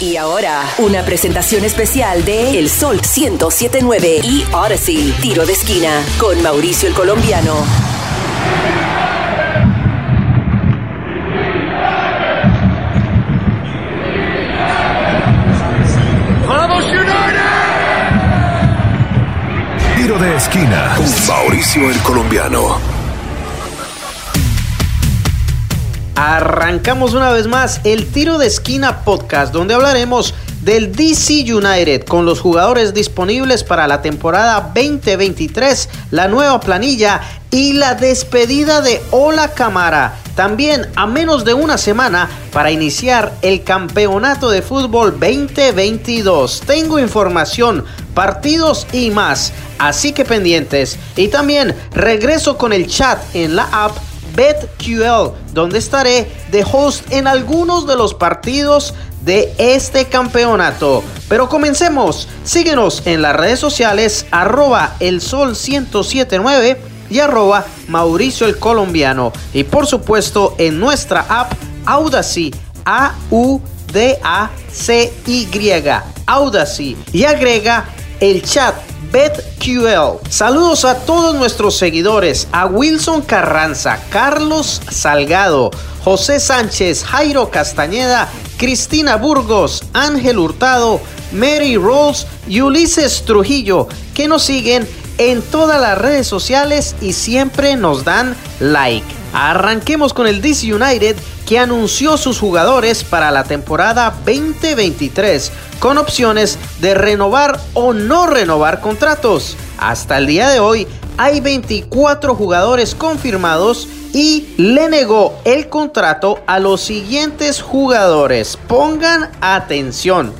Y ahora, una presentación especial de El Sol 1079 y Odyssey, tiro de esquina, con Mauricio el Colombiano. ¡Vamos, United! Tiro de esquina con Mauricio el Colombiano. Arrancamos una vez más el Tiro de Esquina Podcast, donde hablaremos del DC United con los jugadores disponibles para la temporada 2023, la nueva planilla y la despedida de Ola Camara. También a menos de una semana para iniciar el campeonato de fútbol 2022. Tengo información, partidos y más, así que pendientes. Y también regreso con el chat en la app BetQL, donde estaré de host en algunos de los partidos de este campeonato. Pero comencemos. Síguenos en las redes sociales arroba el sol 1079 y arroba Mauricio el Colombiano. Y por supuesto en nuestra app Audacy, A-U-D-A-C-Y, Audacy. Y agrega el chat BetQL. Saludos a todos nuestros seguidores, a Wilson Carranza, Carlos Salgado, José Sánchez, Jairo Castañeda, Cristina Burgos, Ángel Hurtado, Mary Rose y Ulises Trujillo, que nos siguen en todas las redes sociales y siempre nos dan like. Arranquemos con el DC United que anunció sus jugadores para la temporada 2023 con opciones de renovar o no renovar contratos. Hasta el día de hoy hay 24 jugadores confirmados y le negó el contrato a los siguientes jugadores. Pongan atención.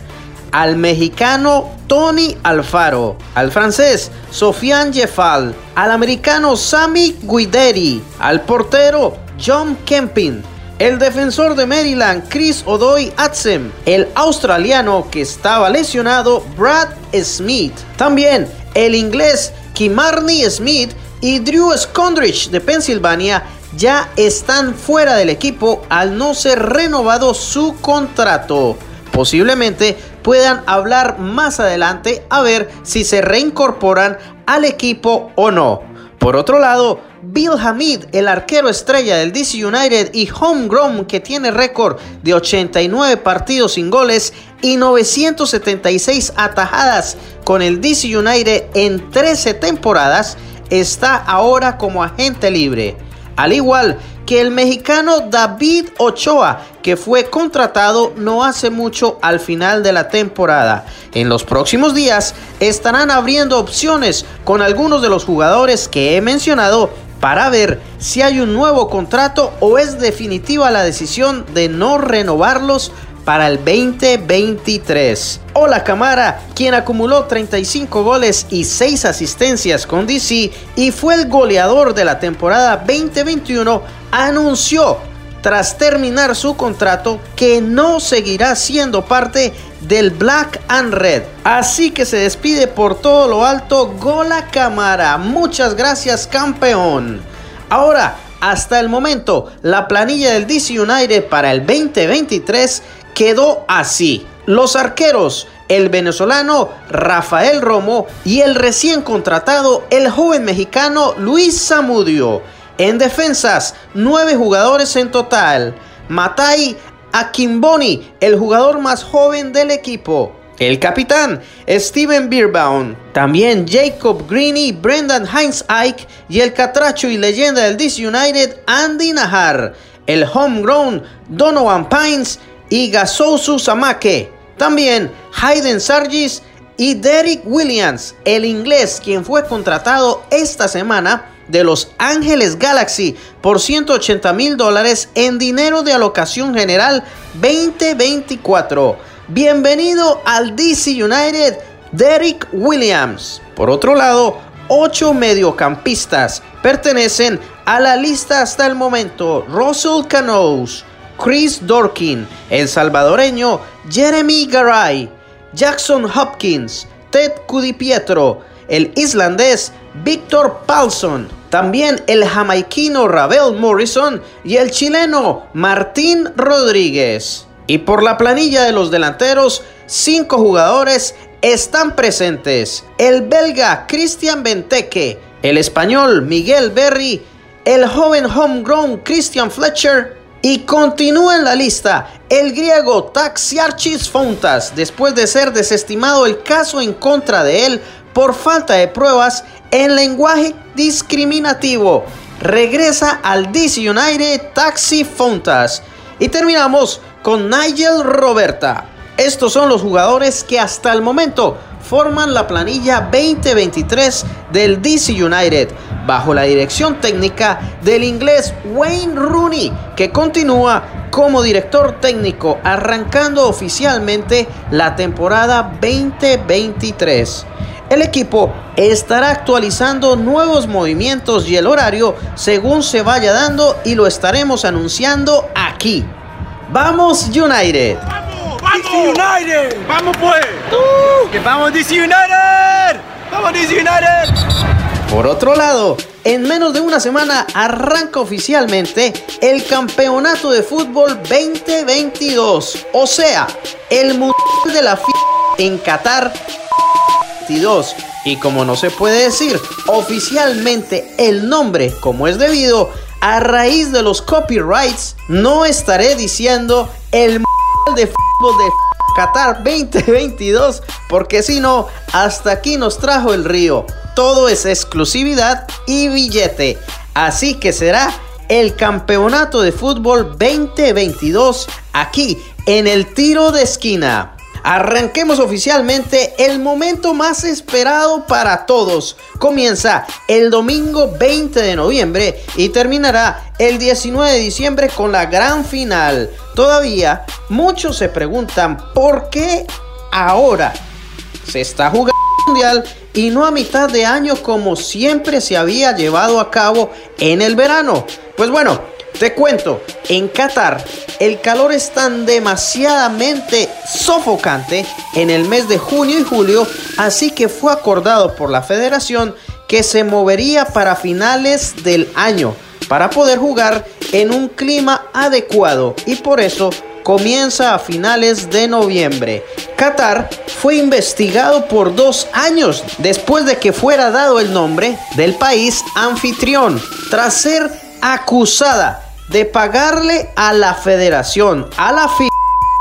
Al mexicano Tony Alfaro, al francés Sofiane Jeffal, al americano Sammy Guideri, al portero John Kempin, el defensor de Maryland Chris Odoy Atsem, el australiano que estaba lesionado Brad Smith, también el inglés Kimarni Smith y Drew Scondrich de Pensilvania ya están fuera del equipo al no ser renovado su contrato. Posiblemente puedan hablar más adelante a ver si se reincorporan al equipo o no. Por otro lado, Bill Hamid, el arquero estrella del DC United y homegrown que tiene récord de 89 partidos sin goles y 976 atajadas con el DC United en 13 temporadas, está ahora como agente libre. Al igual que el mexicano David Ochoa, que fue contratado no hace mucho al final de la temporada. En los próximos días estarán abriendo opciones con algunos de los jugadores que he mencionado para ver si hay un nuevo contrato o es definitiva la decisión de no renovarlos para el 2023. Hola Camara, quien acumuló 35 goles y 6 asistencias con DC y fue el goleador de la temporada 2021, anunció tras terminar su contrato que no seguirá siendo parte del Black and Red. Así que se despide por todo lo alto Gola Camara. Muchas gracias campeón. Ahora, hasta el momento, la planilla del DC United para el 2023 quedó así. Los arqueros, el venezolano Rafael Romo y el recién contratado, el joven mexicano Luis Zamudio. En defensas, nueve jugadores en total. Matai Akimboni, el jugador más joven del equipo. El capitán, Steven Beerbaum. También Jacob Greeny, Brendan Heinz Ike y el catracho y leyenda del DC United, Andy Nahar. El homegrown, Donovan Pines y Gasousu Samake. También Hayden Sargis y Derek Williams, el inglés quien fue contratado esta semana de Los Ángeles Galaxy por 180 mil dólares en dinero de alocación general 2024. Bienvenido al DC United, Derek Williams. Por otro lado, ocho mediocampistas pertenecen a la lista hasta el momento. Russell Canoes, Chris Dorkin, el salvadoreño Jeremy Garay, Jackson Hopkins, Ted Cudipietro, el islandés Victor Paulson, también el jamaiquino Ravel Morrison y el chileno Martín Rodríguez. Y por la planilla de los delanteros, cinco jugadores están presentes. El belga Christian Benteke, el español Miguel Berry, el joven homegrown Christian Fletcher y continúa en la lista el griego Taxiarchis Fontas después de ser desestimado el caso en contra de él por falta de pruebas en lenguaje discriminativo. Regresa al DC United Taxi Fontas. Y terminamos con Nigel Roberta. Estos son los jugadores que hasta el momento forman la planilla 2023 del DC United bajo la dirección técnica del inglés Wayne Rooney que continúa como director técnico arrancando oficialmente la temporada 2023. El equipo estará actualizando nuevos movimientos y el horario según se vaya dando y lo estaremos anunciando aquí. ¡Vamos United! DC United. Vamos pues. Uh, que vamos DC United. Vamos DC United. Por otro lado, en menos de una semana arranca oficialmente el Campeonato de Fútbol 2022, o sea, el Mundial de la FIFA en Qatar 22. Y como no se puede decir oficialmente el nombre como es debido, a raíz de los copyrights, no estaré diciendo el de Fútbol de Qatar 2022, porque si no, hasta aquí nos trajo el río. Todo es exclusividad y billete. Así que será el Campeonato de Fútbol 2022 aquí en el tiro de esquina. Arranquemos oficialmente el momento más esperado para todos. Comienza el domingo 20 de noviembre y terminará el 19 de diciembre con la gran final. Todavía muchos se preguntan por qué ahora se está jugando el mundial y no a mitad de año como siempre se había llevado a cabo en el verano. Pues bueno, te cuento, en Qatar el calor es tan demasiadamente sofocante en el mes de junio y julio, así que fue acordado por la federación que se movería para finales del año para poder jugar en un clima adecuado y por eso comienza a finales de noviembre. Qatar fue investigado por dos años después de que fuera dado el nombre del país anfitrión, tras ser acusada de pagarle a la federación, a la FIFA,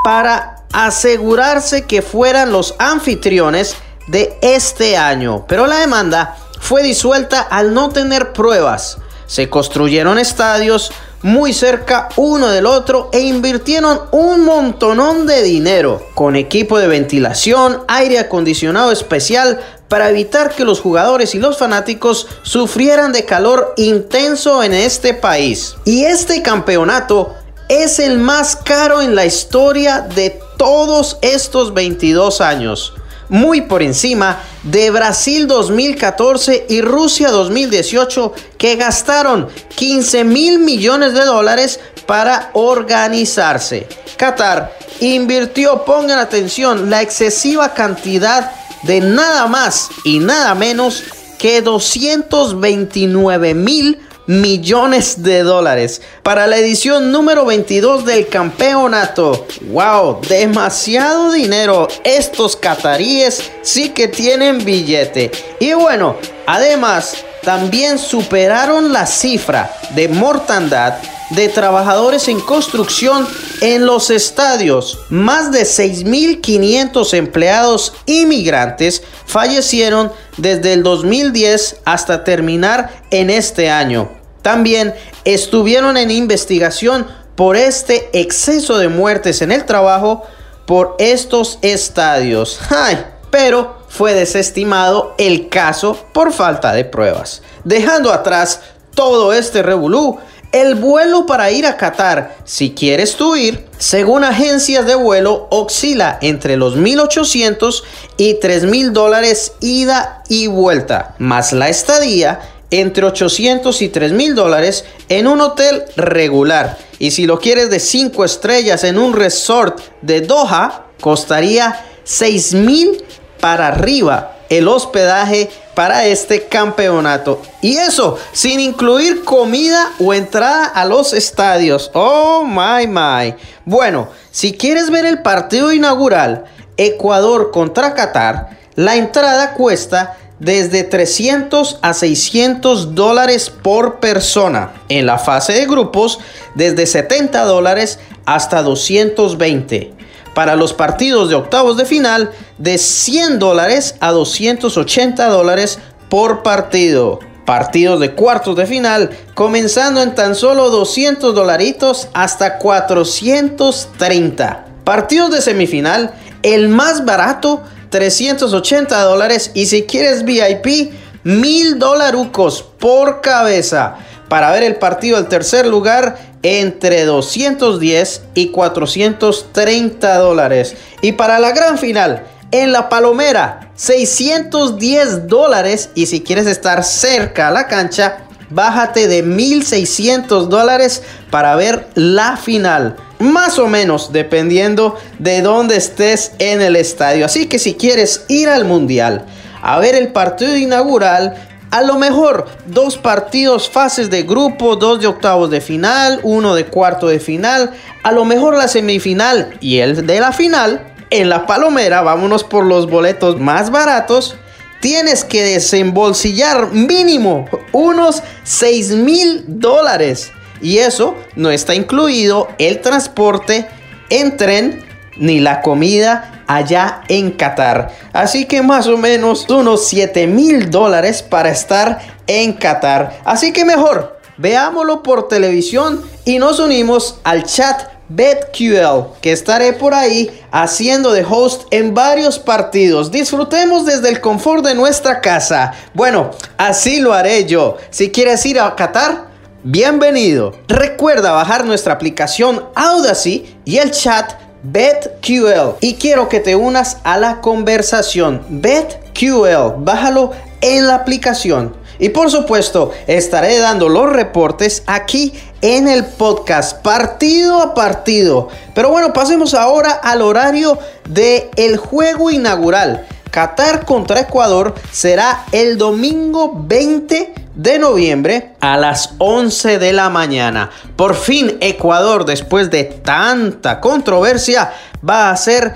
para asegurarse que fueran los anfitriones de este año. Pero la demanda fue disuelta al no tener pruebas. Se construyeron estadios muy cerca uno del otro e invirtieron un montonón de dinero con equipo de ventilación, aire acondicionado especial para evitar que los jugadores y los fanáticos sufrieran de calor intenso en este país. Y este campeonato es el más caro en la historia de todos estos 22 años. Muy por encima de Brasil 2014 y Rusia 2018 que gastaron 15 mil millones de dólares para organizarse. Qatar invirtió, pongan atención, la excesiva cantidad de nada más y nada menos que 229 mil millones de dólares para la edición número 22 del campeonato. ¡Wow! Demasiado dinero. Estos cataríes sí que tienen billete. Y bueno, además también superaron la cifra de mortandad de trabajadores en construcción en los estadios. Más de 6.500 empleados inmigrantes fallecieron desde el 2010 hasta terminar en este año. También estuvieron en investigación por este exceso de muertes en el trabajo por estos estadios. ¡Ay! Pero fue desestimado el caso por falta de pruebas. Dejando atrás todo este revolú, el vuelo para ir a Qatar, si quieres tú ir, según agencias de vuelo, oscila entre los 1.800 y 3.000 dólares ida y vuelta, más la estadía entre 800 y 3.000 dólares en un hotel regular. Y si lo quieres de 5 estrellas en un resort de Doha, costaría 6.000 para arriba el hospedaje para este campeonato. Y eso sin incluir comida o entrada a los estadios. Oh my my. Bueno, si quieres ver el partido inaugural, Ecuador contra Qatar, la entrada cuesta desde 300 a 600 dólares por persona. En la fase de grupos, desde 70 dólares hasta 220. Para los partidos de octavos de final, de 100 dólares a 280 dólares por partido. Partidos de cuartos de final, comenzando en tan solo 200 dolaritos hasta 430. Partidos de semifinal, el más barato 380 dólares y si quieres VIP, 1000 dolarucos por cabeza. Para ver el partido del tercer lugar, entre 210 y 430 dólares. Y para la gran final, en la Palomera, 610 dólares. Y si quieres estar cerca a la cancha, bájate de 1600 dólares para ver la final. Más o menos, dependiendo de dónde estés en el estadio. Así que si quieres ir al mundial a ver el partido inaugural, a lo mejor dos partidos, fases de grupo, dos de octavos de final, uno de cuarto de final, a lo mejor la semifinal y el de la final. En la palomera, vámonos por los boletos más baratos. Tienes que desembolsillar mínimo unos 6 mil dólares. Y eso no está incluido el transporte en tren ni la comida allá en Qatar. Así que más o menos unos 7 mil dólares para estar en Qatar. Así que mejor, veámoslo por televisión y nos unimos al chat BetQL, que estaré por ahí haciendo de host en varios partidos. Disfrutemos desde el confort de nuestra casa. Bueno, así lo haré yo. Si quieres ir a Qatar, bienvenido. Recuerda bajar nuestra aplicación Audacy y el chat BetQL. Y quiero que te unas a la conversación. BetQL, bájalo en la aplicación. Y por supuesto, estaré dando los reportes aquí en el podcast, partido a partido. Pero bueno, pasemos ahora al horario del el juego inaugural. Qatar contra Ecuador será el domingo 20 de noviembre a las 11 de la mañana. Por fin Ecuador, después de tanta controversia, va a ser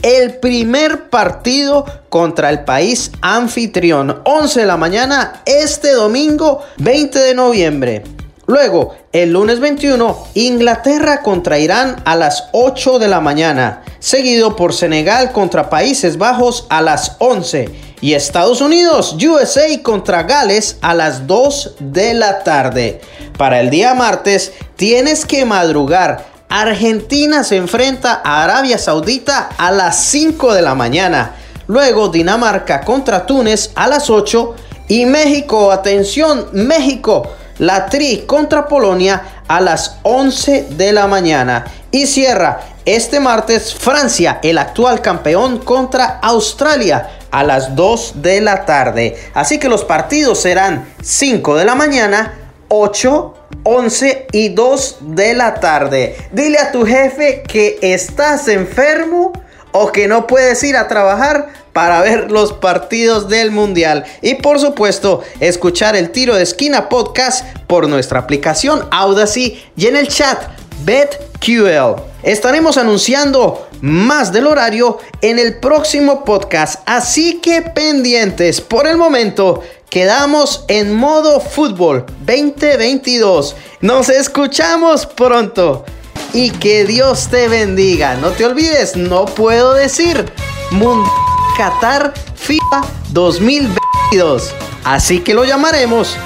el primer partido contra el país anfitrión. 11 de la mañana este domingo 20 de noviembre. Luego, el lunes 21, Inglaterra contra Irán a las 8 de la mañana, seguido por Senegal contra Países Bajos a las 11 y Estados Unidos, USA contra Gales a las 2 de la tarde. Para el día martes tienes que madrugar. Argentina se enfrenta a Arabia Saudita a las 5 de la mañana. Luego Dinamarca contra Túnez a las 8 y México, atención, México la Tri contra Polonia a las 11 de la mañana. Y cierra este martes Francia, el actual campeón, contra Australia a las 2 de la tarde. Así que los partidos serán 5 de la mañana, 8, 11 y 2 de la tarde. Dile a tu jefe que estás enfermo o que no puedes ir a trabajar para ver los partidos del Mundial. Y por supuesto, escuchar el tiro de esquina podcast por nuestra aplicación Audacy y en el chat BetQL. Estaremos anunciando más del horario en el próximo podcast, así que pendientes. Por el momento, quedamos en modo fútbol 2022. Nos escuchamos pronto y que Dios te bendiga. No te olvides, no puedo decir Mundial Qatar FIFA 2022. Así que lo llamaremos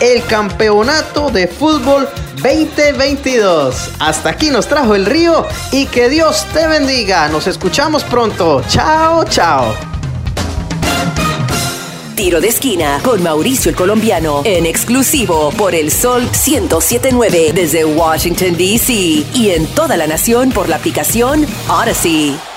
el Campeonato de Fútbol 2022. Hasta aquí nos trajo el río y que Dios te bendiga. Nos escuchamos pronto. Chao, chao. Tiro de esquina con Mauricio el Colombiano en exclusivo por el Sol 1079 desde Washington, D.C. y en toda la nación por la aplicación Odyssey.